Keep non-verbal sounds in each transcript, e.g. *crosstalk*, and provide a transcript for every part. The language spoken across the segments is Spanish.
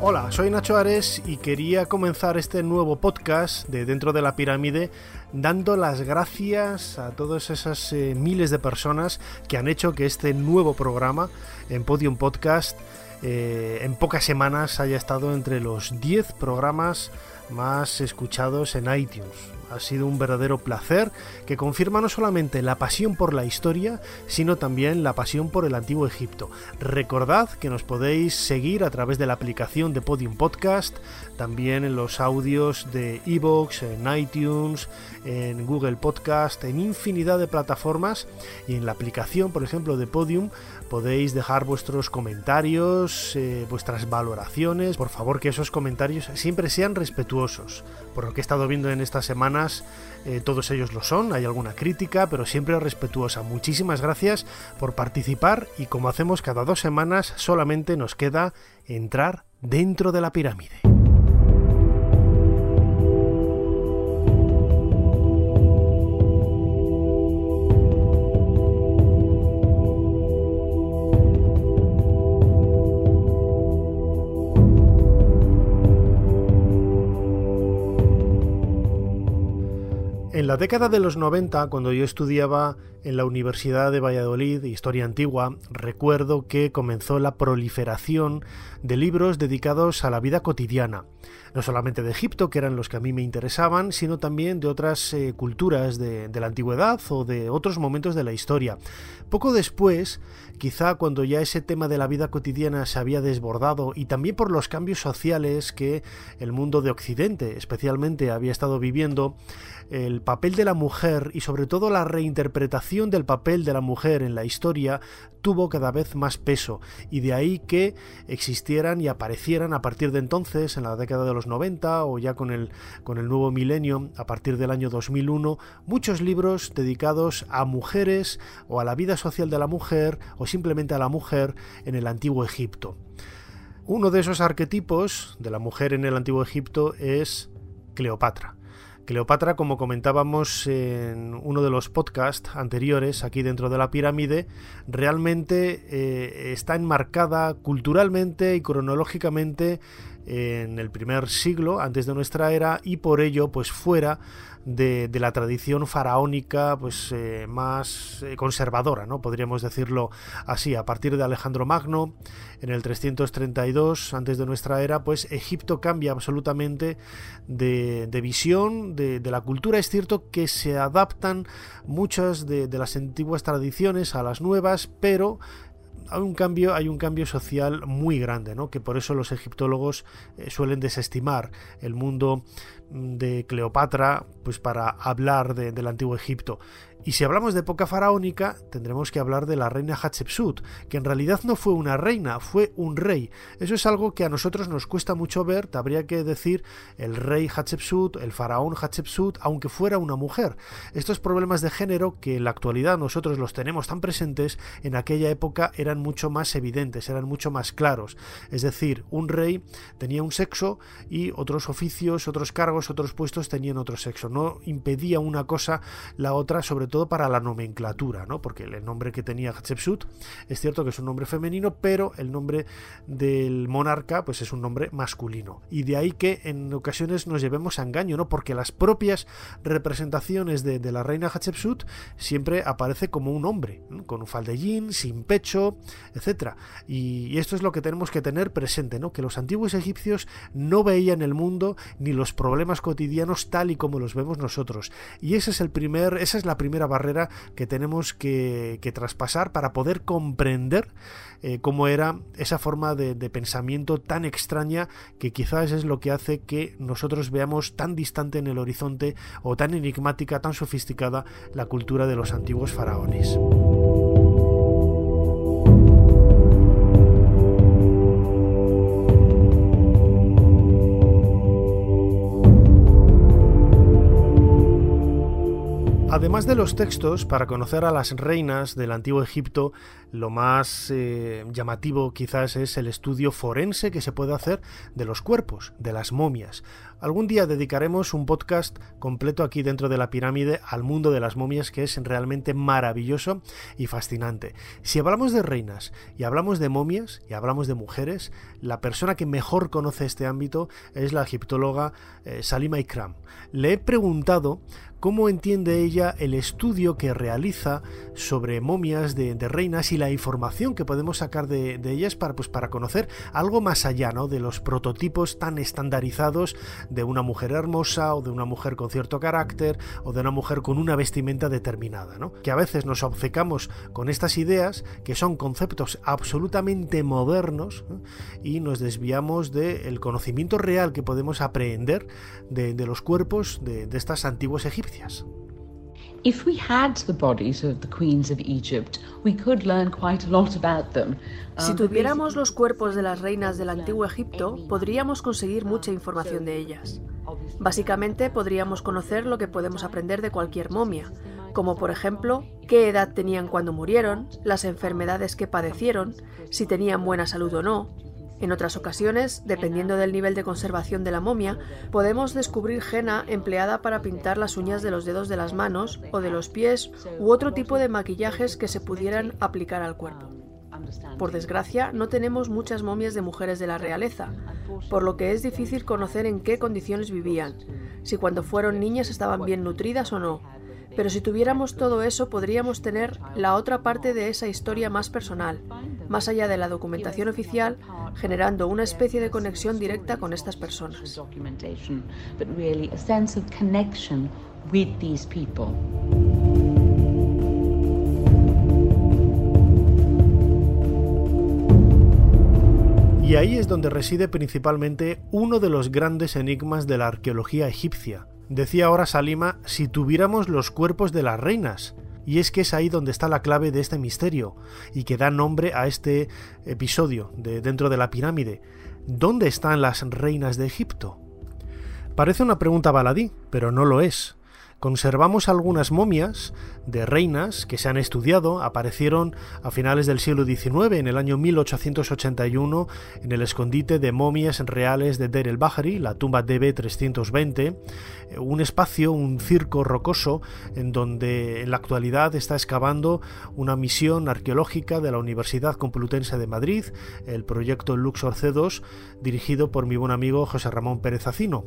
Hola, soy Nacho Ares y quería comenzar este nuevo podcast de Dentro de la Pirámide dando las gracias a todas esas eh, miles de personas que han hecho que este nuevo programa en Podium Podcast eh, en pocas semanas haya estado entre los 10 programas más escuchados en iTunes. Ha sido un verdadero placer que confirma no solamente la pasión por la historia, sino también la pasión por el antiguo Egipto. Recordad que nos podéis seguir a través de la aplicación de Podium Podcast, también en los audios de Evox, en iTunes, en Google Podcast, en infinidad de plataformas y en la aplicación, por ejemplo, de Podium podéis dejar vuestros comentarios, eh, vuestras valoraciones. Por favor, que esos comentarios siempre sean respetuosos. Por lo que he estado viendo en estas semanas, eh, todos ellos lo son. Hay alguna crítica, pero siempre respetuosa. Muchísimas gracias por participar y como hacemos cada dos semanas, solamente nos queda entrar dentro de la pirámide. La década de los 90, cuando yo estudiaba en la Universidad de Valladolid, Historia Antigua, recuerdo que comenzó la proliferación de libros dedicados a la vida cotidiana, no solamente de Egipto, que eran los que a mí me interesaban, sino también de otras eh, culturas de, la antigüedad o de otros momentos de la historia. Poco después, quizá cuando ya ese tema de la vida cotidiana se había desbordado y también por los cambios sociales que el mundo de Occidente especialmente había estado viviendo, el papel de la mujer y sobre todo la reinterpretación del papel de la mujer en la historia tuvo cada vez más peso y de ahí que existieran y aparecieran a partir de entonces, en la década de los 90 o ya con el, con el nuevo milenio, a partir del año 2001, muchos libros dedicados a mujeres o a la vida social de la mujer o simplemente a la mujer en el antiguo Egipto. Uno de esos arquetipos de la mujer en el antiguo Egipto es Cleopatra. Cleopatra, como comentábamos en uno de los podcasts anteriores aquí dentro de la pirámide, realmente eh, está enmarcada culturalmente y cronológicamente en el primer siglo antes de nuestra era y por ello pues fuera de, la tradición faraónica pues eh, más eh, conservadora no podríamos decirlo así. A partir de Alejandro Magno en el 332 antes de nuestra era pues Egipto cambia absolutamente de, visión de, la cultura. Es cierto que se adaptan muchas de las antiguas tradiciones a las nuevas pero hay un cambio, hay un cambio social muy grande, ¿no? que por eso los egiptólogos eh, suelen desestimar el mundo de Cleopatra pues para hablar del antiguo Egipto. Y si hablamos de época faraónica, tendremos que hablar de la reina Hatshepsut, que en realidad no fue una reina, fue un rey. Eso es algo que a nosotros nos cuesta mucho ver, habría que decir el rey Hatshepsut, el faraón Hatshepsut, aunque fuera una mujer. Estos problemas de género que en la actualidad nosotros los tenemos tan presentes, en aquella época eran mucho más evidentes, eran mucho más claros. Es decir, un rey tenía un sexo y otros oficios, otros cargos, otros puestos tenían otro sexo. No impedía una cosa la otra, sobre todo para la nomenclatura, ¿no? Porque el nombre que tenía Hatshepsut es cierto que es un nombre femenino, pero el nombre del monarca pues es un nombre masculino. Y de ahí que en ocasiones nos llevemos a engaño, ¿no? Porque las propias representaciones de, la reina Hatshepsut siempre aparece como un hombre, con un faldellín, sin pecho, etc. Y, esto es lo que tenemos que tener presente, ¿no? Que los antiguos egipcios no veían el mundo ni los problemas cotidianos tal y como los vemos nosotros. Y ese es el primer, esa es la primera barrera que tenemos que, traspasar para poder comprender eh, cómo era esa forma de, pensamiento tan extraña que quizás es lo que hace que nosotros veamos tan distante en el horizonte o tan enigmática, tan sofisticada la cultura de los antiguos faraones. Además de los textos, para conocer a las reinas del antiguo Egipto, lo más eh, llamativo quizás es el estudio forense que se puede hacer de los cuerpos, de las momias. Algún día dedicaremos un podcast completo aquí dentro de la pirámide al mundo de las momias que es realmente maravilloso y fascinante. Si hablamos de reinas y hablamos de momias y hablamos de mujeres, la persona que mejor conoce este ámbito es la egiptóloga eh, Salima Ikram. Le he preguntado cómo entiende ella el estudio que realiza sobre momias de, reinas y la información que podemos sacar de, ellas para, pues, para conocer algo más allá ¿no? de los prototipos tan estandarizados de una mujer hermosa o de una mujer con cierto carácter o de una mujer con una vestimenta determinada. ¿no? Que a veces nos obcecamos con estas ideas que son conceptos absolutamente modernos y nos desviamos del conocimiento real que podemos aprender de, los cuerpos de, de estas antiguas egipcias Si tuviéramos los cuerpos de las reinas del antiguo Egipto, podríamos conseguir mucha información de ellas. Básicamente podríamos conocer lo que podemos aprender de cualquier momia, como por ejemplo qué edad tenían cuando murieron, las enfermedades que padecieron, si tenían buena salud o no, en otras ocasiones, dependiendo del nivel de conservación de la momia, podemos descubrir henna empleada para pintar las uñas de los dedos de las manos o de los pies u otro tipo de maquillajes que se pudieran aplicar al cuerpo. Por desgracia, no tenemos muchas momias de mujeres de la realeza, por lo que es difícil conocer en qué condiciones vivían, si cuando fueron niñas estaban bien nutridas o no, pero si tuviéramos todo eso podríamos tener la otra parte de esa historia más personal, más allá de la documentación oficial, generando una especie de conexión directa con estas personas. Y ahí es donde reside principalmente uno de los grandes enigmas de la arqueología egipcia, Decía ahora Salima, si tuviéramos los cuerpos de las reinas. Y es que es ahí donde está la clave de este misterio y que da nombre a este episodio de dentro de la pirámide. ¿Dónde están las reinas de Egipto? Parece una pregunta baladí, pero no lo es conservamos algunas momias de reinas que se han estudiado, aparecieron a finales del siglo XIX, en el año 1881, en el escondite de momias reales de Der el Bahari, la tumba DB320, un espacio, un circo rocoso, en donde en la actualidad está excavando una misión arqueológica de la Universidad Complutense de Madrid, el proyecto Luxor C2, dirigido por mi buen amigo José Ramón Pérez Acino.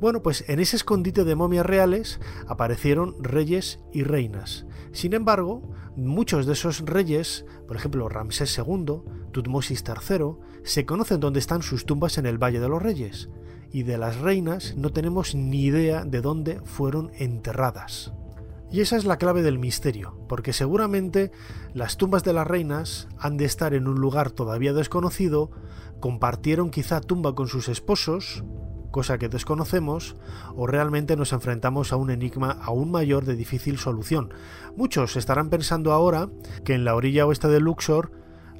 Bueno, pues en ese escondite de momias reales aparecieron reyes y reinas. Sin embargo, muchos de esos reyes, por ejemplo Ramsés II, Tutmosis III, se conocen dónde están sus tumbas en el Valle de los Reyes, y de las reinas no tenemos ni idea de dónde fueron enterradas. Y esa es la clave del misterio, porque seguramente las tumbas de las reinas han de estar en un lugar todavía desconocido, compartieron quizá tumba con sus esposos, cosa que desconocemos, o realmente nos enfrentamos a un enigma aún mayor de difícil solución. Muchos estarán pensando ahora que en la orilla oeste de Luxor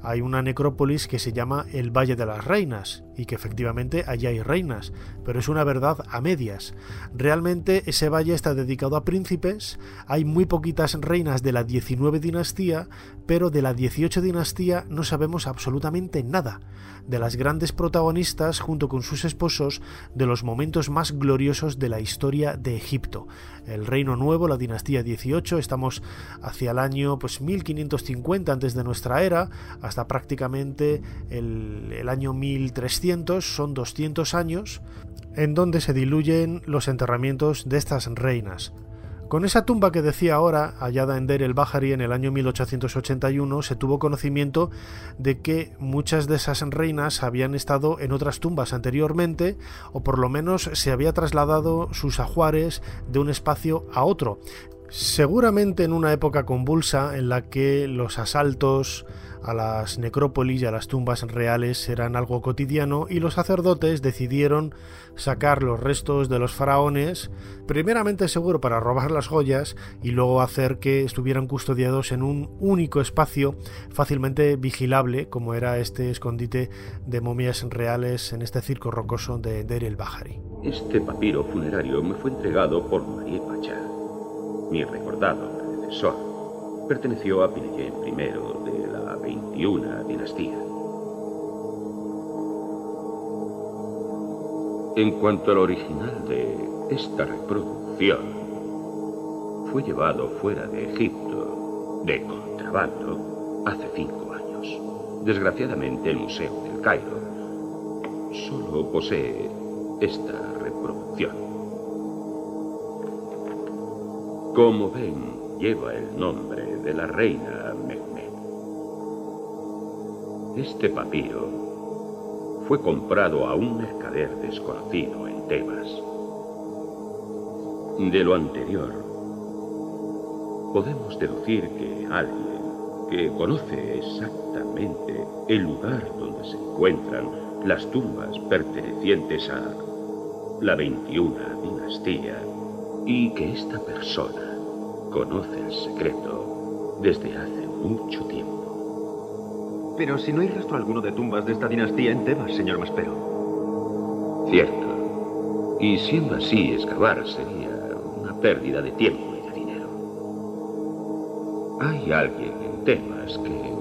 hay una necrópolis que se llama el Valle de las Reinas, y que efectivamente allí hay reinas, pero es una verdad a medias. Realmente ese valle está dedicado a príncipes, hay muy poquitas reinas de la 19 dinastía, pero de la 18 dinastía no sabemos absolutamente nada. De las grandes protagonistas, junto con sus esposos, de los momentos más gloriosos de la historia de Egipto. El Reino Nuevo, la dinastía 18, estamos hacia el año pues 1550 antes de nuestra era, hasta prácticamente el, el año 1300 son 200 años en donde se diluyen los enterramientos de estas reinas. Con esa tumba que decía ahora, hallada en Der el Bahari en el año 1881, se tuvo conocimiento de que muchas de esas reinas habían estado en otras tumbas anteriormente, o por lo menos se había trasladado sus ajuares de un espacio a otro. Seguramente en una época convulsa en la que los asaltos a las necrópolis y a las tumbas reales eran algo cotidiano y los sacerdotes decidieron sacar los restos de los faraones, primeramente seguro para robar las joyas y luego hacer que estuvieran custodiados en un único espacio fácilmente vigilable como era este escondite de momias reales en este circo rocoso de Der el Bahari. Este papiro funerario me fue entregado por Marie Pacha mi recordado predecesor, perteneció a Pineyen I de 21 dinastía. En cuanto al original de esta reproducción, fue llevado fuera de Egipto de contrabando hace cinco años. Desgraciadamente el Museo del Cairo solo posee esta reproducción. Como ven, lleva el nombre de la reina. Este papiro fue comprado a un mercader desconocido en Tebas. De lo anterior, podemos deducir que alguien que conoce exactamente el lugar donde se encuentran las tumbas pertenecientes a la 21 dinastía y que esta persona conoce el secreto desde hace mucho tiempo. Pero si no hay rastro alguno de tumbas de esta dinastía en Tebas, señor Maspero. Cierto. Y siendo así, excavar sería una pérdida de tiempo y de dinero. Hay alguien en Tebas que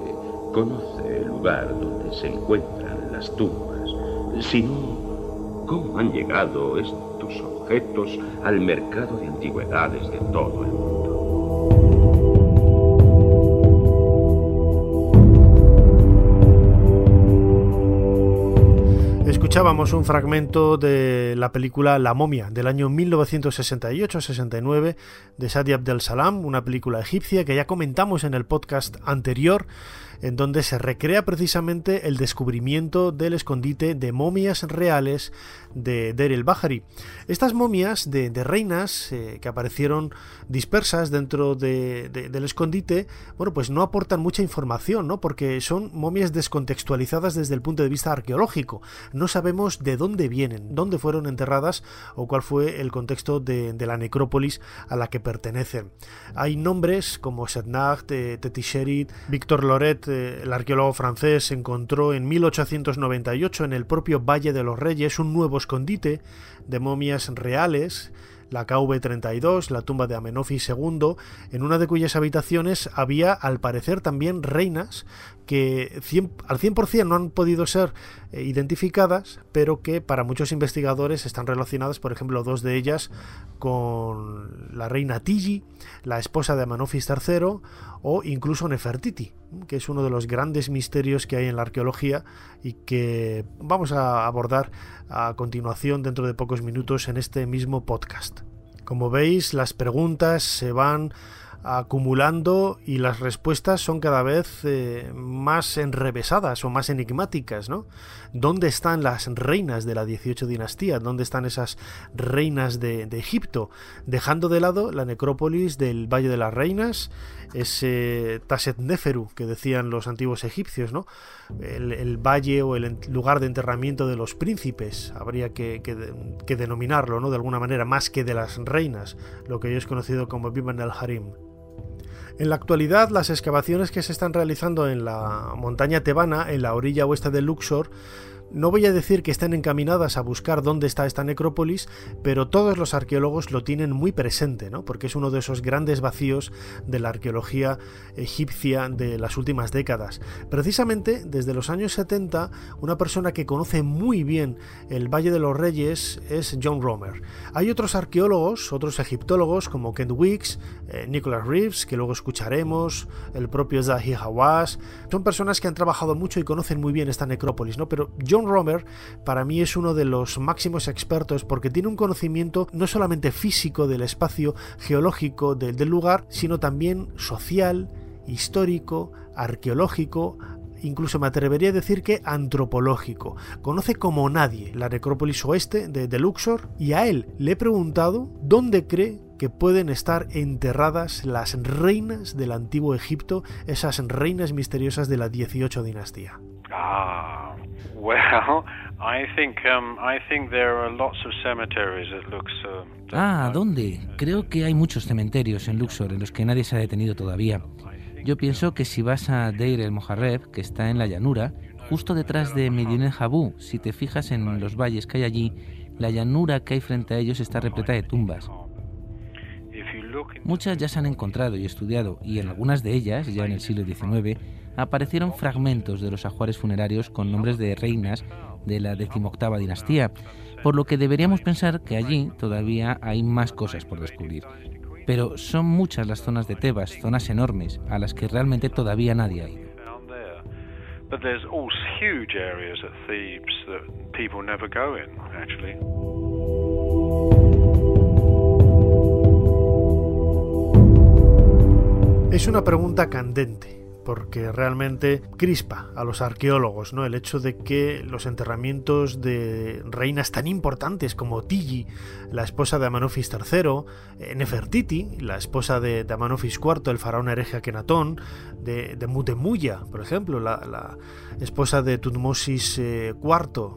conoce el lugar donde se encuentran las tumbas. Si no, ¿cómo han llegado estos objetos al mercado de antigüedades de todo el mundo? Escuchábamos un fragmento de la película La momia del año 1968-69 de Sadi Abdel Salam, una película egipcia que ya comentamos en el podcast anterior en donde se recrea precisamente el descubrimiento del escondite de momias reales de Der el Bahari. Estas momias de, reinas eh, que aparecieron dispersas dentro del escondite, bueno, pues no aportan mucha información, ¿no? Porque son momias descontextualizadas desde el punto de vista arqueológico. No sabemos de dónde vienen, dónde fueron enterradas o cuál fue el contexto de, la necrópolis a la que pertenecen. Hay nombres como Setnacht, eh, Tetisherit, Victor Loret, el arqueólogo francés encontró en 1898 en el propio Valle de los Reyes un nuevo escondite de momias reales la KV-32, la tumba de Amenofis II, en una de cuyas habitaciones había al parecer también reinas que al 100% no han podido ser eh, identificadas, pero que para muchos investigadores están relacionadas, por ejemplo, dos de ellas con la reina Tigi, la esposa de Amenofis III, o incluso Nefertiti, que es uno de los grandes misterios que hay en la arqueología y que vamos a abordar a continuación dentro de pocos minutos en este mismo podcast. Como veis, las preguntas se van acumulando y las respuestas son cada vez eh, más enrevesadas o más enigmáticas, ¿no? ¿Dónde están las reinas de la 18 dinastía? ¿Dónde están esas reinas de, Egipto? Dejando de lado la necrópolis del Valle de las Reinas, ese Taset Neferu que decían los antiguos egipcios, ¿no? El, valle o el lugar de enterramiento de los príncipes, habría que, que, denominarlo, ¿no? De alguna manera, más que de las reinas, lo que ellos conocido como Biban el Harim. En la actualidad, las excavaciones que se están realizando en la montaña tebana, en la orilla oeste de Luxor, no voy a decir que estén encaminadas a buscar dónde está esta necrópolis, pero todos los arqueólogos lo tienen muy presente, ¿no? porque es uno de esos grandes vacíos de la arqueología egipcia de las últimas décadas. Precisamente desde los años 70, una persona que conoce muy bien el Valle de los Reyes es John Romer. Hay otros arqueólogos, otros egiptólogos como Kent Weeks, eh, Nicholas Reeves, que luego escucharemos, el propio Zahi Hawass, son personas que han trabajado mucho y conocen muy bien esta necrópolis, ¿no? pero John Romer para mí es uno de los máximos expertos porque tiene un conocimiento no solamente físico del espacio geológico del, lugar, sino también social, histórico, arqueológico, incluso me atrevería a decir que antropológico. Conoce como nadie la necrópolis oeste de, de, Luxor y a él le he preguntado dónde cree que pueden estar enterradas las reinas del antiguo Egipto, esas reinas misteriosas de la 18 dinastía. Ah, *laughs* well, I think um, I think there are lots of cemeteries that looks. Uh, ah, ¿dónde? Creo que hay muchos cementerios en Luxor en los que nadie se ha detenido todavía. Yo pienso que si vas a Deir el Moharreb, que está en la llanura, justo detrás de Medina Jabú, si te fijas en los valles que hay allí, la llanura que hay frente a ellos está repleta de tumbas. Muchas ya se han encontrado y estudiado y en algunas de ellas, ya en el siglo XIX, aparecieron fragmentos de los ajuares funerarios con nombres de reinas de la decimoctava dinastía, por lo que deberíamos pensar que allí todavía hay más cosas por descubrir. Pero son muchas las zonas de Tebas, zonas enormes, a las que realmente todavía nadie ha ido. Es una pregunta candente porque realmente crispa a los arqueólogos, ¿no? El hecho de que los enterramientos de reinas tan importantes como Tigi, la esposa de Amenofis III, eh, Nefertiti, la esposa de, Amenofis IV, el faraón hereje Akenatón, de, de Mutemuya, por ejemplo, la, esposa de Tutmosis IV, eh,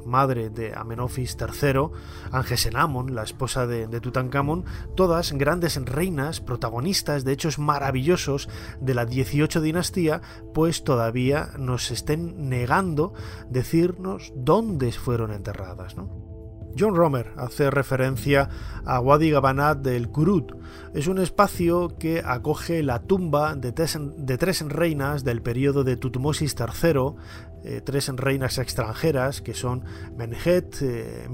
madre de Amenofis III, Angesenamon, la esposa de, de Tutankamón, todas grandes reinas, protagonistas de hechos maravillosos de la 18 dinastía pues todavía nos estén negando decirnos dónde fueron enterradas. John Romer hace referencia a Wadi Gabanat del Kurut. Es un espacio que acoge la tumba de tres, de tres reinas del periodo de Tutmosis III, eh, tres reinas extranjeras que son Menhet, eh,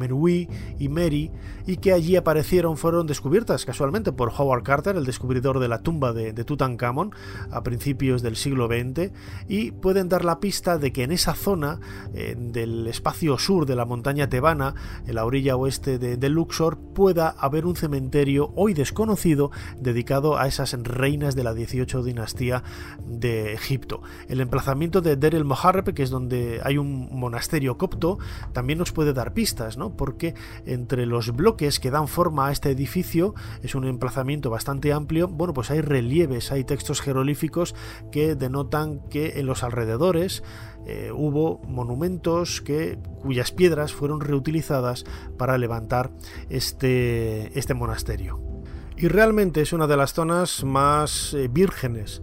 y Mary, y que allí aparecieron, fueron descubiertas casualmente por Howard Carter, el descubridor de la tumba de, de Tutankamón, a principios del siglo XX, y pueden dar la pista de que en esa zona eh, del espacio sur de la montaña tebana, en la orilla oeste de, Luxor, pueda haber un cementerio hoy desconocido dedicado a esas reinas de la 18 dinastía de Egipto. El emplazamiento de Der el que es donde donde hay un monasterio copto, también nos puede dar pistas, ¿no? Porque entre los bloques que dan forma a este edificio, es un emplazamiento bastante amplio, bueno, pues hay relieves, hay textos jeroglíficos que denotan que en los alrededores eh, hubo monumentos que, cuyas piedras fueron reutilizadas para levantar este, este monasterio. Y realmente es una de las zonas más eh, vírgenes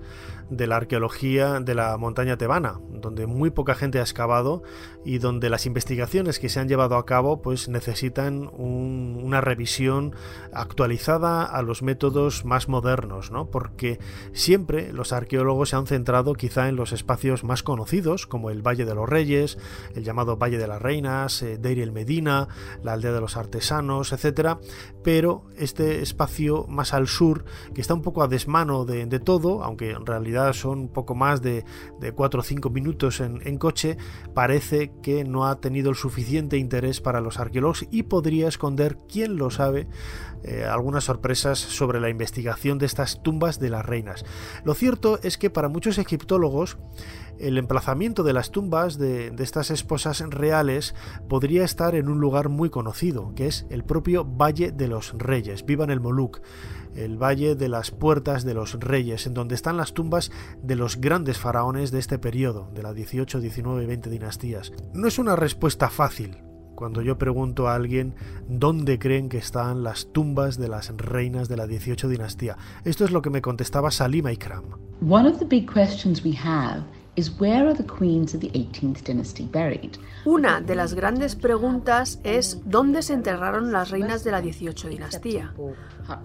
de la arqueología de la montaña tebana, donde muy poca gente ha excavado y donde las investigaciones que se han llevado a cabo pues necesitan una revisión actualizada a los métodos más modernos, ¿no? Porque siempre los arqueólogos se han centrado quizá en los espacios más conocidos, como el Valle de los Reyes, el llamado Valle de las Reinas, eh, Deir el Medina, la aldea de los artesanos, etcétera, pero este espacio más al sur, que está un poco a desmano de, de todo, aunque en realidad son poco más de, de 4 o 5 minutos en, coche, parece que no ha tenido el suficiente interés para los arqueólogos y podría esconder, quién lo sabe, eh, algunas sorpresas sobre la investigación de estas tumbas de las reinas. Lo cierto es que para muchos egiptólogos el emplazamiento de las tumbas de, de, estas esposas reales podría estar en un lugar muy conocido, que es el propio Valle de los Reyes, vivan el Moluc el Valle de las Puertas de los Reyes, en donde están las tumbas de los grandes faraones de este periodo, de las 18, 19 y 20 dinastías. No es una respuesta fácil, cuando yo pregunto a alguien dónde creen que están las tumbas de las reinas de la 18 dinastía. Esto es lo que me contestaba Salima Ikram. One of the big questions we have una de las grandes preguntas es dónde se enterraron las reinas de la 18 dinastía,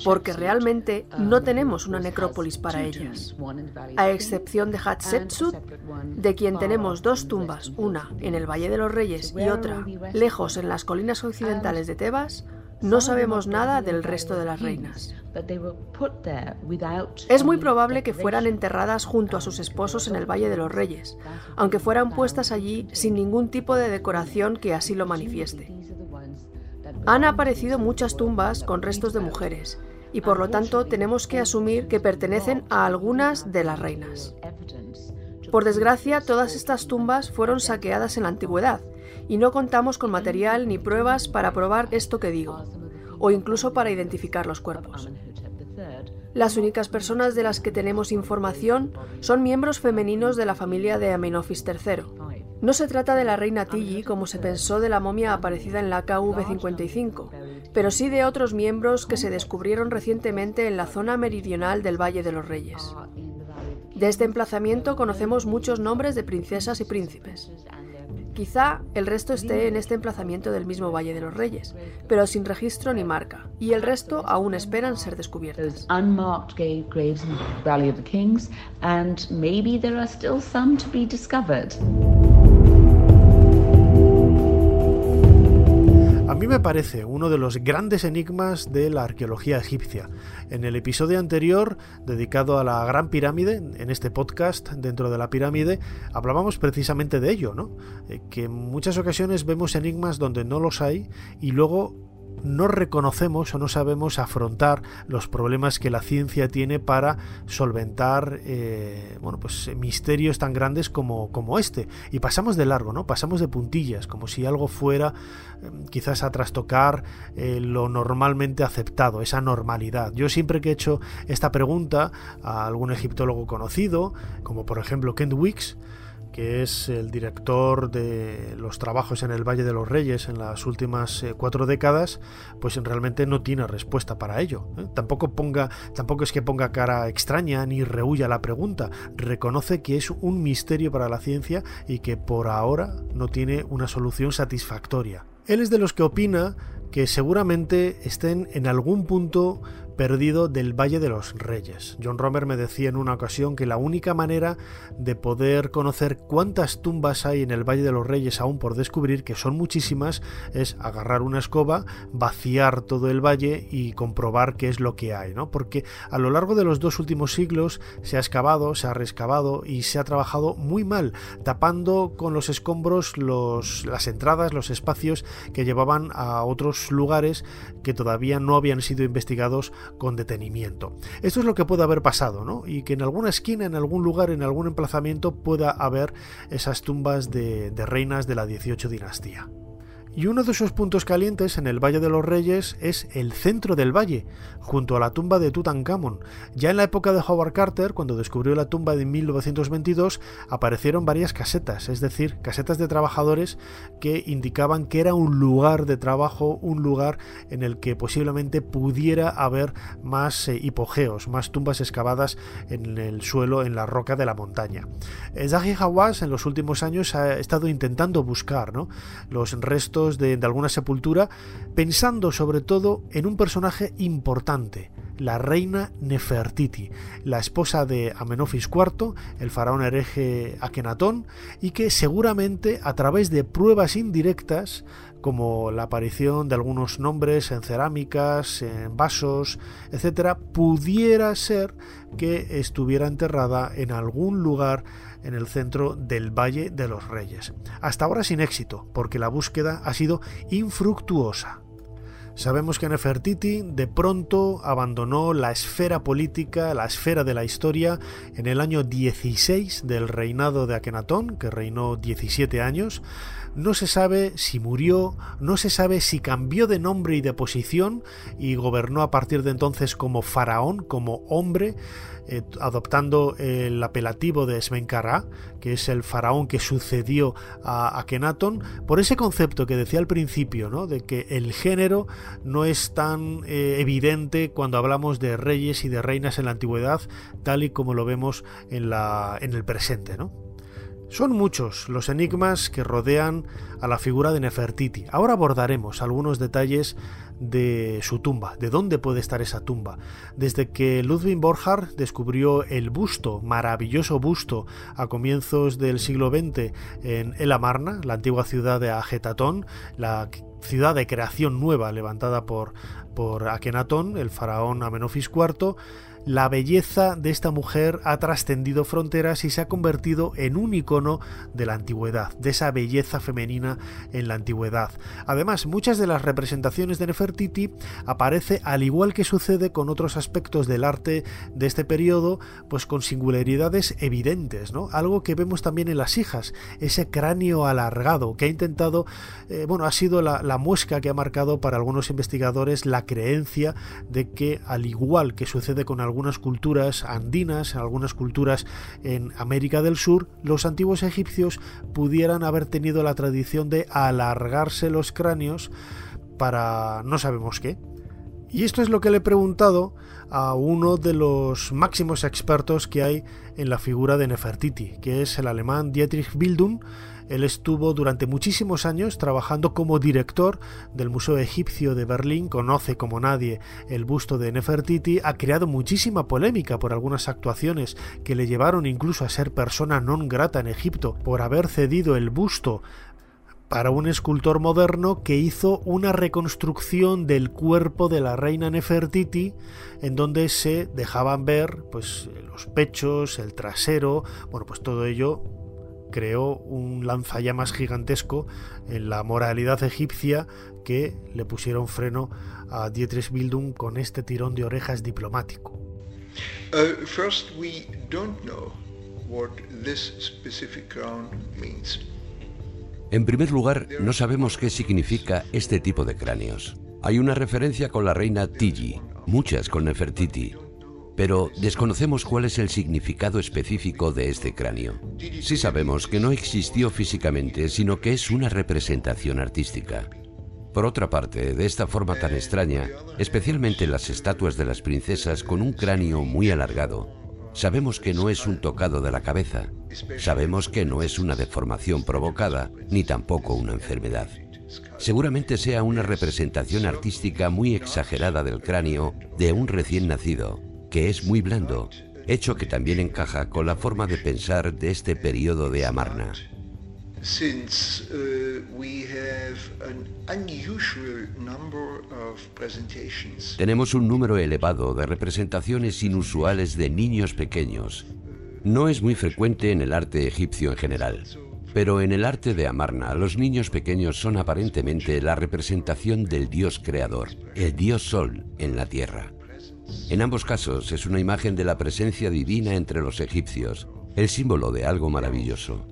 porque realmente no tenemos una necrópolis para ellas. A excepción de Hatshepsut, de quien tenemos dos tumbas, una en el Valle de los Reyes y otra lejos en las colinas occidentales de Tebas, no sabemos nada del resto de las reinas. Es muy probable que fueran enterradas junto a sus esposos en el Valle de los Reyes, aunque fueran puestas allí sin ningún tipo de decoración que así lo manifieste. Han aparecido muchas tumbas con restos de mujeres, y por lo tanto tenemos que asumir que pertenecen a algunas de las reinas. Por desgracia, todas estas tumbas fueron saqueadas en la antigüedad, y no contamos con material ni pruebas para probar esto que digo, o incluso para identificar los cuerpos. Las únicas personas de las que tenemos información son miembros femeninos de la familia de Amenofis III. No se trata de la reina Tilly como se pensó de la momia aparecida en la KV-55, pero sí de otros miembros que se descubrieron recientemente en la zona meridional del Valle de los Reyes. De este emplazamiento conocemos muchos nombres de princesas y príncipes. Quizá el resto esté en este emplazamiento del mismo Valle de los Reyes, pero sin registro ni marca, y el resto aún esperan ser descubiertas. Mí me parece uno de los grandes enigmas de la arqueología egipcia. En el episodio anterior, dedicado a la Gran Pirámide, en este podcast dentro de la pirámide, hablábamos precisamente de ello, ¿no? Eh, que en muchas ocasiones vemos enigmas donde no los hay y luego no reconocemos o no sabemos afrontar los problemas que la ciencia tiene para solventar eh, bueno, pues, misterios tan grandes como, como, este. Y pasamos de largo, ¿no? Pasamos de puntillas, como si algo fuera em, quizás a trastocar eh, lo normalmente aceptado, esa normalidad. Yo siempre que he hecho esta pregunta a algún egiptólogo conocido, como por ejemplo Kent Wicks, que es el director de los trabajos en el Valle de los Reyes en las últimas eh, cuatro décadas, pues realmente no tiene respuesta para ello. ¿eh? Tampoco ponga, tampoco es que ponga cara extraña ni rehuya la pregunta. Reconoce que es un misterio para la ciencia y que por ahora no tiene una solución satisfactoria. Él es de los que opina que seguramente estén en algún punto perdido del Valle de los Reyes. John Romer me decía en una ocasión que la única manera de poder conocer cuántas tumbas hay en el Valle de los Reyes aún por descubrir, que son muchísimas, es agarrar una escoba, vaciar todo el valle y comprobar qué es lo que hay, ¿no? Porque a lo largo de los dos últimos siglos se ha excavado, se ha rescavado y se ha trabajado muy mal, tapando con los escombros las entradas, los espacios que llevaban a otros lugares que todavía no habían sido investigados con detenimiento. Esto es lo que puede haber pasado, ¿no? Y que en alguna esquina, en algún lugar, en algún emplazamiento pueda haber esas tumbas de, de reinas de la 18 dinastía. Y uno de esos puntos calientes en el Valle de los Reyes es el centro del valle, junto a la tumba de Tutankamón. Ya en la época de Howard Carter, cuando descubrió la tumba de 1922, aparecieron varias casetas, es decir, casetas de trabajadores que indicaban que era un lugar de trabajo, un lugar en el que posiblemente pudiera haber más eh, hipogeos, más tumbas excavadas en el suelo, en la roca de la montaña. Eh, Zahi Hawass en los últimos años ha estado intentando buscar ¿no? los restos de, alguna sepultura, pensando sobre todo en un personaje importante, la reina Nefertiti, la esposa de Amenofis IV, el faraón hereje Akenatón, y que seguramente a través de pruebas indirectas, como la aparición de algunos nombres en cerámicas, en vasos, etc., pudiera ser que estuviera enterrada en algún lugar en el centro del Valle de los Reyes. Hasta ahora sin éxito, porque la búsqueda ha sido infructuosa. Sabemos que Nefertiti de pronto abandonó la esfera política, la esfera de la historia, en el año 16 del reinado de Akenatón, que reinó 17 años. No se sabe si murió, no se sabe si cambió de nombre y de posición y gobernó a partir de entonces como faraón, como hombre. Eh, adoptando el apelativo de Smenkará, que es el faraón que sucedió a Akenatón, por ese concepto que decía al principio, ¿no? de que el género no es tan eh, evidente cuando hablamos de reyes y de reinas en la antigüedad, tal y como lo vemos en, la, en el presente. ¿no? Son muchos los enigmas que rodean a la figura de Nefertiti. Ahora abordaremos algunos detalles de su tumba, de dónde puede estar esa tumba. Desde que Ludwig Borchardt descubrió el busto, maravilloso busto, a comienzos del siglo XX en El Amarna, la antigua ciudad de Ajetatón, la ciudad de creación nueva levantada por, por Akenatón, el faraón Amenofis IV, la belleza de esta mujer ha trascendido fronteras y se ha convertido en un icono de la antigüedad, de esa belleza femenina en la antigüedad. Además, muchas de las representaciones de Nefertiti aparece al igual que sucede con otros aspectos del arte de este periodo, pues con singularidades evidentes, ¿no? Algo que vemos también en las hijas, ese cráneo alargado que ha intentado, eh, bueno, ha sido la, la muesca que ha marcado para algunos investigadores la creencia de que al igual que sucede con algunas culturas andinas, en algunas culturas en América del Sur, los antiguos egipcios pudieran haber tenido la tradición de alargarse los cráneos para no sabemos qué. Y esto es lo que le he preguntado a uno de los máximos expertos que hay en la figura de Nefertiti, que es el alemán Dietrich Bildung, Él estuvo durante muchísimos años trabajando como director del Museo Egipcio de Berlín, conoce como nadie el busto de Nefertiti, ha creado muchísima polémica por algunas actuaciones que le llevaron incluso a ser persona non grata en Egipto por haber cedido el busto para un escultor moderno que hizo una reconstrucción del cuerpo de la reina Nefertiti en donde se dejaban ver pues los pechos, el trasero, bueno, pues todo ello creó un lanzallamas gigantesco en la moralidad egipcia que le pusieron freno a Dietrich Bildung con este tirón de orejas diplomático. Uh, first, we don't know what this specific crown means. En primer lugar, no sabemos qué significa este tipo de cráneos. Hay una referencia con la reina Tigi, muchas con Nefertiti, pero desconocemos cuál es el significado específico de este cráneo. Sí sabemos que no existió físicamente, sino que es una representación artística. Por otra parte, de esta forma tan extraña, especialmente las estatuas de las princesas con un cráneo muy alargado, Sabemos que no es un tocado de la cabeza, sabemos que no es una deformación provocada, ni tampoco una enfermedad. Seguramente sea una representación artística muy exagerada del cráneo de un recién nacido, que es muy blando, hecho que también encaja con la forma de pensar de este periodo de Amarna. Tenemos un número elevado de representaciones inusuales de niños pequeños. No es muy frecuente en el arte egipcio en general, pero en el arte de Amarna los niños pequeños son aparentemente la representación del dios creador, el dios sol en la tierra. En ambos casos es una imagen de la presencia divina entre los egipcios, el símbolo de algo maravilloso.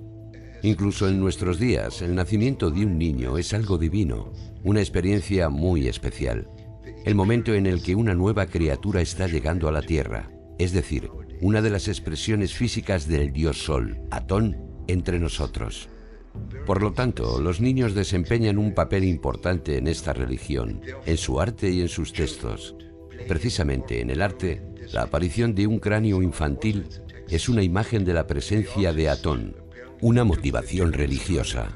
Incluso en nuestros días, el nacimiento de un niño es algo divino, una experiencia muy especial. El momento en el que una nueva criatura está llegando a la Tierra, es decir, una de las expresiones físicas del dios Sol, Atón, entre nosotros. Por lo tanto, los niños desempeñan un papel importante en esta religión, en su arte y en sus textos. Precisamente en el arte, la aparición de un cráneo infantil es una imagen de la presencia de Atón, una motivación religiosa.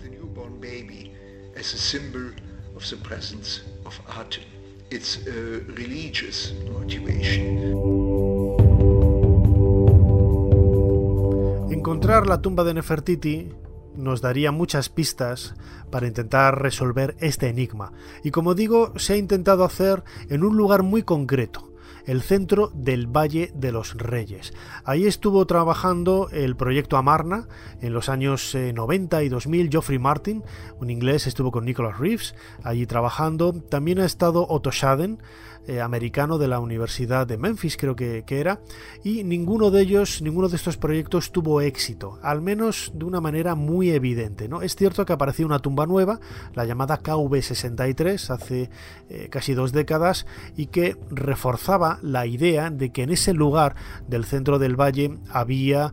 Encontrar la tumba de Nefertiti nos daría muchas pistas para intentar resolver este enigma. Y como digo, se ha intentado hacer en un lugar muy concreto, el centro del Valle de los Reyes. Ahí estuvo trabajando el proyecto Amarna en los años 90 eh, y 2000. Geoffrey Martin, un inglés, estuvo con Nicholas Reeves allí trabajando. También ha estado Otto Schaden, eh, americano de la Universidad de Memphis, creo que, era, y ninguno de ellos, ninguno de estos proyectos tuvo éxito, al menos de una manera muy evidente. ¿no? Es cierto que apareció una tumba nueva, la llamada KV63, hace eh, casi dos décadas, y que reforzaba la idea de que en ese lugar del centro del valle había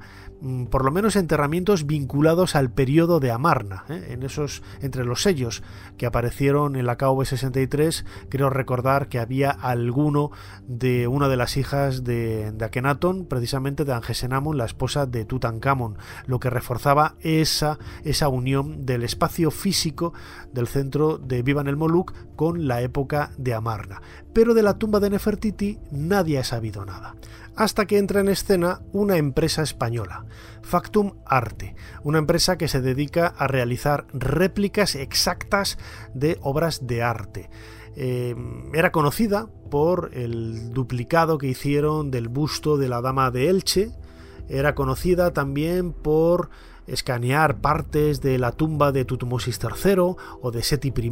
por lo menos enterramientos vinculados al periodo de Amarna. ¿eh? En esos, entre los sellos que aparecieron en la KV63, creo recordar que había alguno de una de las hijas de, de Akenatón, precisamente de Angesenamon, la esposa de Tutankamón, lo que reforzaba esa, esa unión del espacio físico del centro de Vivan el Moluk con la época de Amarna. Pero de la tumba de Nefertiti nadie ha sabido nada hasta que entra en escena una empresa española, Factum Arte, una empresa que se dedica a realizar réplicas exactas de obras de arte. Eh, era conocida por el duplicado que hicieron del busto de la Dama de Elche, era conocida también por escanear partes de la tumba de Tutmosis III o de Seti I,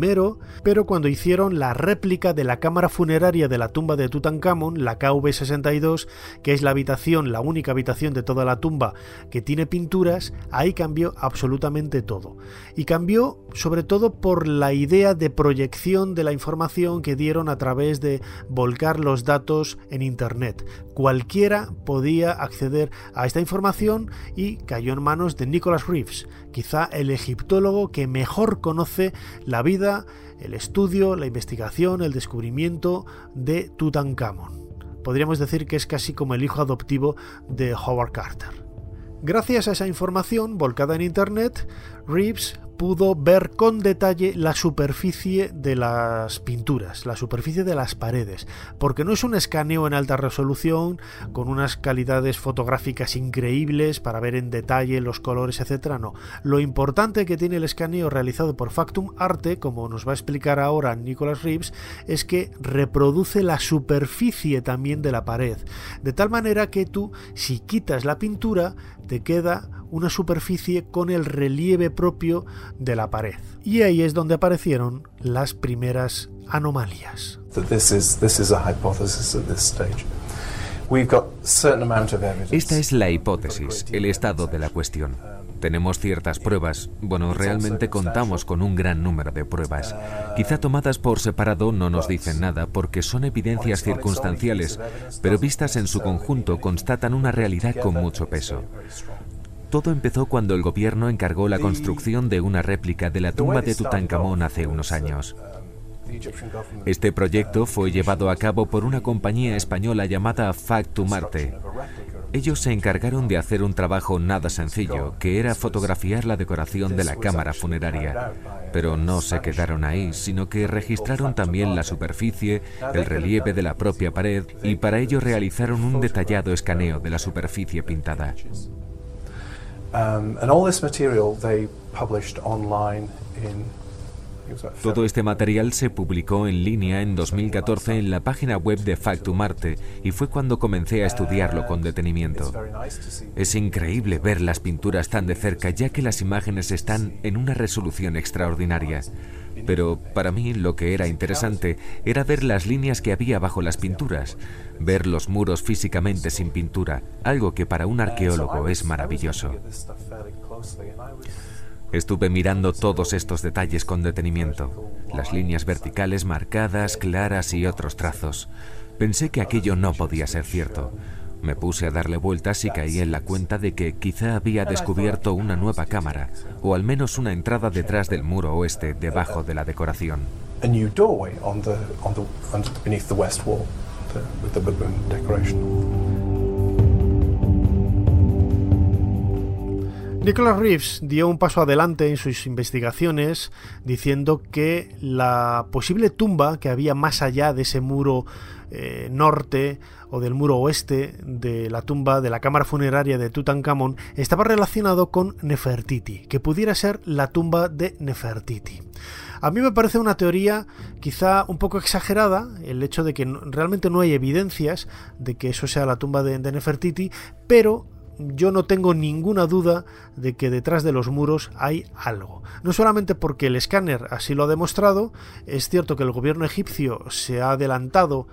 pero cuando hicieron la réplica de la cámara funeraria de la tumba de Tutankamón, la KV62, que es la habitación, la única habitación de toda la tumba que tiene pinturas, ahí cambió absolutamente todo. Y cambió sobre todo por la idea de proyección de la información que dieron a través de volcar los datos en Internet. Cualquiera podía acceder a esta información y cayó en manos de Nicholas Reeves, quizá el egiptólogo que mejor conoce la vida, el estudio, la investigación, el descubrimiento de Tutankamón. Podríamos decir que es casi como el hijo adoptivo de Howard Carter. Gracias a esa información volcada en Internet, Reeves pudo ver con detalle la superficie de las pinturas, la superficie de las paredes, porque no es un escaneo en alta resolución con unas calidades fotográficas increíbles para ver en detalle los colores, etcétera, no. Lo importante que tiene el escaneo realizado por Factum Arte, como nos va a explicar ahora Nicholas Reeves, es que reproduce la superficie también de la pared, de tal manera que tú si quitas la pintura te queda una superficie con el relieve propio de la pared. Y ahí es donde aparecieron las primeras anomalias. Esta es la hipótesis, el estado de la cuestión. Tenemos ciertas pruebas, bueno, realmente contamos con un gran número de pruebas. Quizá tomadas por separado no nos dicen nada porque son evidencias circunstanciales, pero vistas en su conjunto constatan una realidad con mucho peso. Todo empezó cuando el gobierno encargó la construcción de una réplica de la tumba de Tutankamón hace unos años. Este proyecto fue llevado a cabo por una compañía española llamada Factum Arte. Ellos se encargaron de hacer un trabajo nada sencillo, que era fotografiar la decoración de la cámara funeraria. Pero no se quedaron ahí, sino que registraron también la superficie, el relieve de la propia pared y para ello realizaron un detallado escaneo de la superficie pintada. Todo este material se publicó en línea en 2014 en la página web de Factum Arte y fue cuando comencé a estudiarlo con detenimiento. Es increíble ver las pinturas tan de cerca ya que las imágenes están en una resolución extraordinaria. Pero para mí lo que era interesante era ver las líneas que había bajo las pinturas, ver los muros físicamente sin pintura, algo que para un arqueólogo es maravilloso. Estuve mirando todos estos detalles con detenimiento, las líneas verticales marcadas, claras y otros trazos. Pensé que aquello no podía ser cierto. Me puse a darle vueltas y caí en la cuenta de que quizá había descubierto una nueva cámara, o al menos una entrada detrás del muro oeste, debajo de la decoración. Nicholas Reeves dio un paso adelante en sus investigaciones diciendo que la posible tumba que había más allá de ese muro eh, norte o del muro oeste de la tumba de la cámara funeraria de Tutankamón estaba relacionado con Nefertiti, que pudiera ser la tumba de Nefertiti. A mí me parece una teoría quizá un poco exagerada, el hecho de que realmente no hay evidencias de que eso sea la tumba de Nefertiti, pero yo no tengo ninguna duda de que detrás de los muros hay algo. No solamente porque el escáner así lo ha demostrado, es cierto que el gobierno egipcio se ha adelantado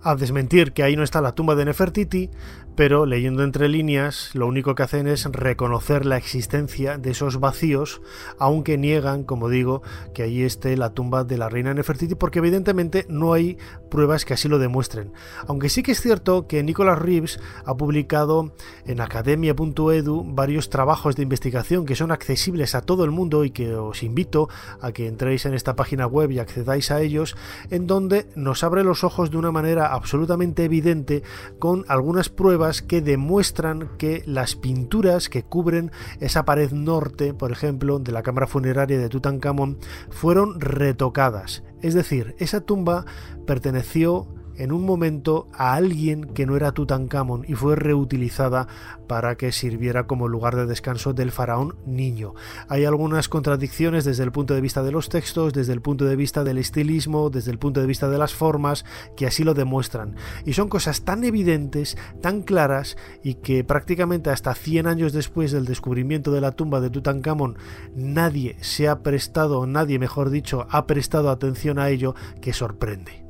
a desmentir que ahí no está la tumba de Nefertiti, pero leyendo entre líneas lo único que hacen es reconocer la existencia de esos vacíos, aunque niegan, como digo, que ahí esté la tumba de la reina Nefertiti, porque evidentemente no hay pruebas que así lo demuestren. Aunque sí que es cierto que Nicholas Reeves ha publicado en academia.edu varios trabajos de investigación que son accesibles a todo el mundo y que os invito a que entréis en esta página web y accedáis a ellos, en donde nos abre los ojos de una manera absolutamente evidente con algunas pruebas que demuestran que las pinturas que cubren esa pared norte, por ejemplo, de la cámara funeraria de Tutankamón, fueron retocadas. Es decir, esa tumba perteneció en un momento a alguien que no era Tutankamón y fue reutilizada para que sirviera como lugar de descanso del faraón niño. Hay algunas contradicciones desde el punto de vista de los textos, desde el punto de vista del estilismo, desde el punto de vista de las formas, que así lo demuestran. Y son cosas tan evidentes, tan claras, y que prácticamente hasta 100 años después del descubrimiento de la tumba de Tutankamón, nadie se ha prestado, nadie mejor dicho, ha prestado atención a ello, que sorprende.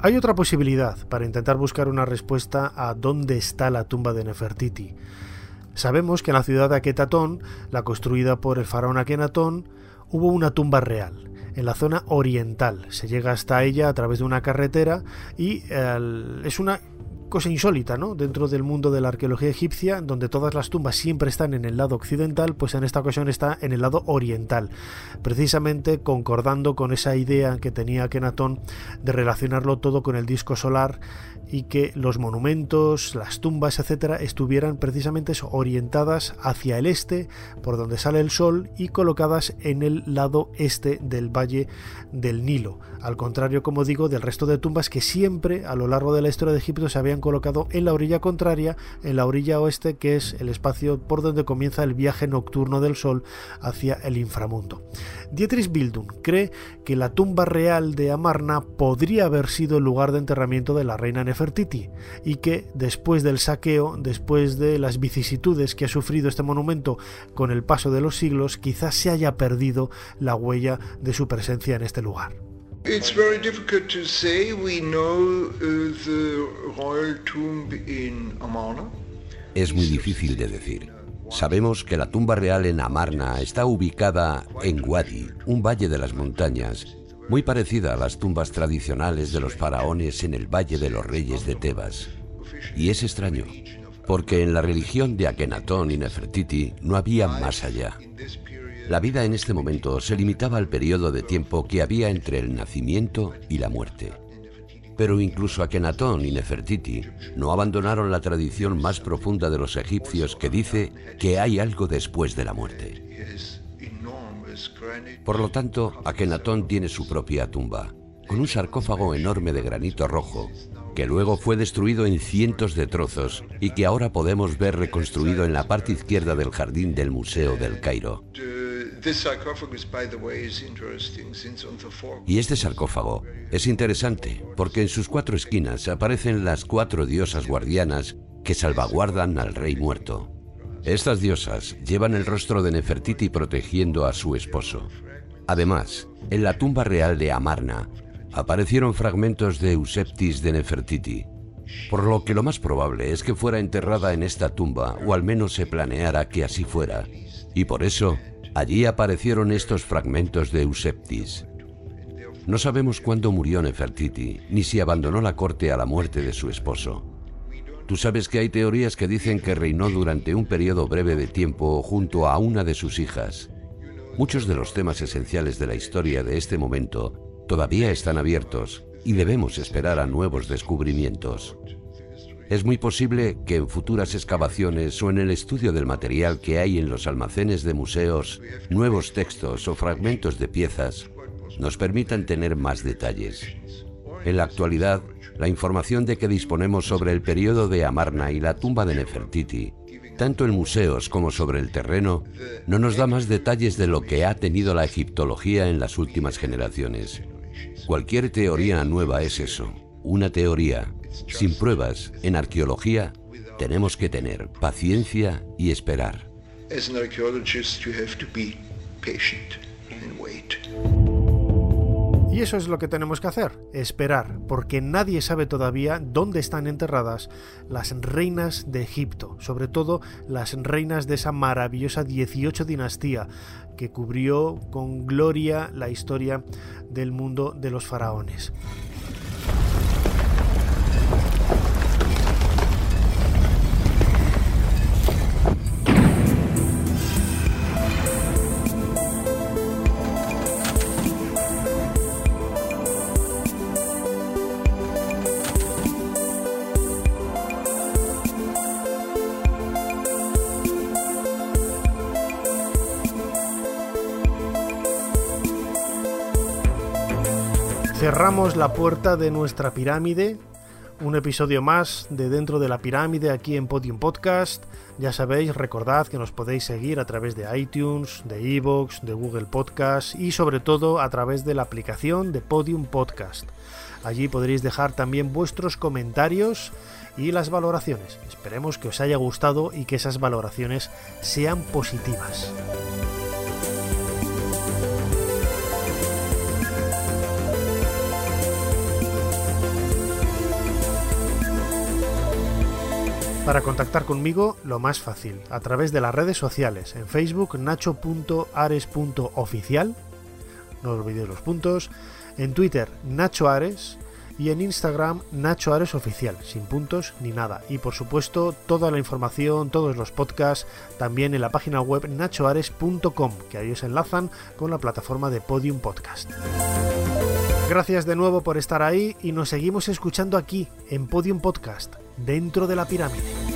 Hay otra posibilidad para intentar buscar una respuesta a dónde está la tumba de Nefertiti. Sabemos que en la ciudad de Aketatón, la construida por el faraón Akenatón, hubo una tumba real, en la zona oriental. Se llega hasta ella a través de una carretera y es una cosa insólita, ¿no? Dentro del mundo de la arqueología egipcia, donde todas las tumbas siempre están en el lado occidental, pues en esta ocasión está en el lado oriental, precisamente concordando con esa idea que tenía Kenatón de relacionarlo todo con el disco solar y que los monumentos, las tumbas, etcétera, estuvieran precisamente orientadas hacia el este, por donde sale el sol, y colocadas en el lado este del valle del Nilo. Al contrario, como digo, del resto de tumbas que siempre a lo largo de la historia de Egipto se habían colocado en la orilla contraria, en la orilla oeste, que es el espacio por donde comienza el viaje nocturno del sol hacia el inframundo. Dietrich Bildung cree que la tumba real de Amarna podría haber sido el lugar de enterramiento de la reina Nefertiti y que después del saqueo, después de las vicisitudes que ha sufrido este monumento con el paso de los siglos, quizás se haya perdido la huella de su presencia en este lugar. Es muy difícil de decir. Sabemos que la tumba real en Amarna está ubicada en Wadi, un valle de las montañas, muy parecida a las tumbas tradicionales de los faraones en el Valle de los Reyes de Tebas. Y es extraño, porque en la religión de Akenatón y Nefertiti no había más allá. La vida en este momento se limitaba al periodo de tiempo que había entre el nacimiento y la muerte. Pero incluso Akenatón y Nefertiti no abandonaron la tradición más profunda de los egipcios que dice que hay algo después de la muerte. Por lo tanto, Akenatón tiene su propia tumba, con un sarcófago enorme de granito rojo, que luego fue destruido en cientos de trozos y que ahora podemos ver reconstruido en la parte izquierda del jardín del Museo del Cairo. Y este sarcófago es interesante porque en sus cuatro esquinas aparecen las cuatro diosas guardianas que salvaguardan al rey muerto. Estas diosas llevan el rostro de Nefertiti protegiendo a su esposo. Además, en la tumba real de Amarna aparecieron fragmentos de Euseptis de Nefertiti, por lo que lo más probable es que fuera enterrada en esta tumba, o al menos se planeara que así fuera, y por eso allí aparecieron estos fragmentos de Euseptis. No sabemos cuándo murió Nefertiti, ni si abandonó la corte a la muerte de su esposo. Tú sabes que hay teorías que dicen que reinó durante un periodo breve de tiempo junto a una de sus hijas. Muchos de los temas esenciales de la historia de este momento todavía están abiertos y debemos esperar a nuevos descubrimientos. Es muy posible que en futuras excavaciones o en el estudio del material que hay en los almacenes de museos, nuevos textos o fragmentos de piezas nos permitan tener más detalles. En la actualidad, la información de que disponemos sobre el periodo de Amarna y la tumba de Nefertiti, tanto en museos como sobre el terreno, no nos da más detalles de lo que ha tenido la egiptología en las últimas generaciones. Cualquier teoría nueva es eso, una teoría. Sin pruebas, en arqueología, tenemos que tener paciencia y esperar. Y eso es lo que tenemos que hacer, esperar, porque nadie sabe todavía dónde están enterradas las reinas de Egipto, sobre todo las reinas de esa maravillosa 18 dinastía que cubrió con gloria la historia del mundo de los faraones. La puerta de nuestra pirámide. Un episodio más de Dentro de la Pirámide aquí en Podium Podcast. Ya sabéis, recordad que nos podéis seguir a través de iTunes, de Evox, de Google Podcast y sobre todo a través de la aplicación de Podium Podcast. Allí podréis dejar también vuestros comentarios y las valoraciones. Esperemos que os haya gustado y que esas valoraciones sean positivas. Para contactar conmigo, lo más fácil, a través de las redes sociales, en Facebook nacho.ares.oficial, no olvidéis los puntos, en Twitter Nacho Ares y en Instagram Nacho Ares Oficial, sin puntos ni nada. Y por supuesto toda la información, todos los podcasts, también en la página web nachoares.com, que ahí os enlazan con la plataforma de Podium Podcast. Gracias de nuevo por estar ahí y nos seguimos escuchando aquí en Podium Podcast, dentro de la pirámide.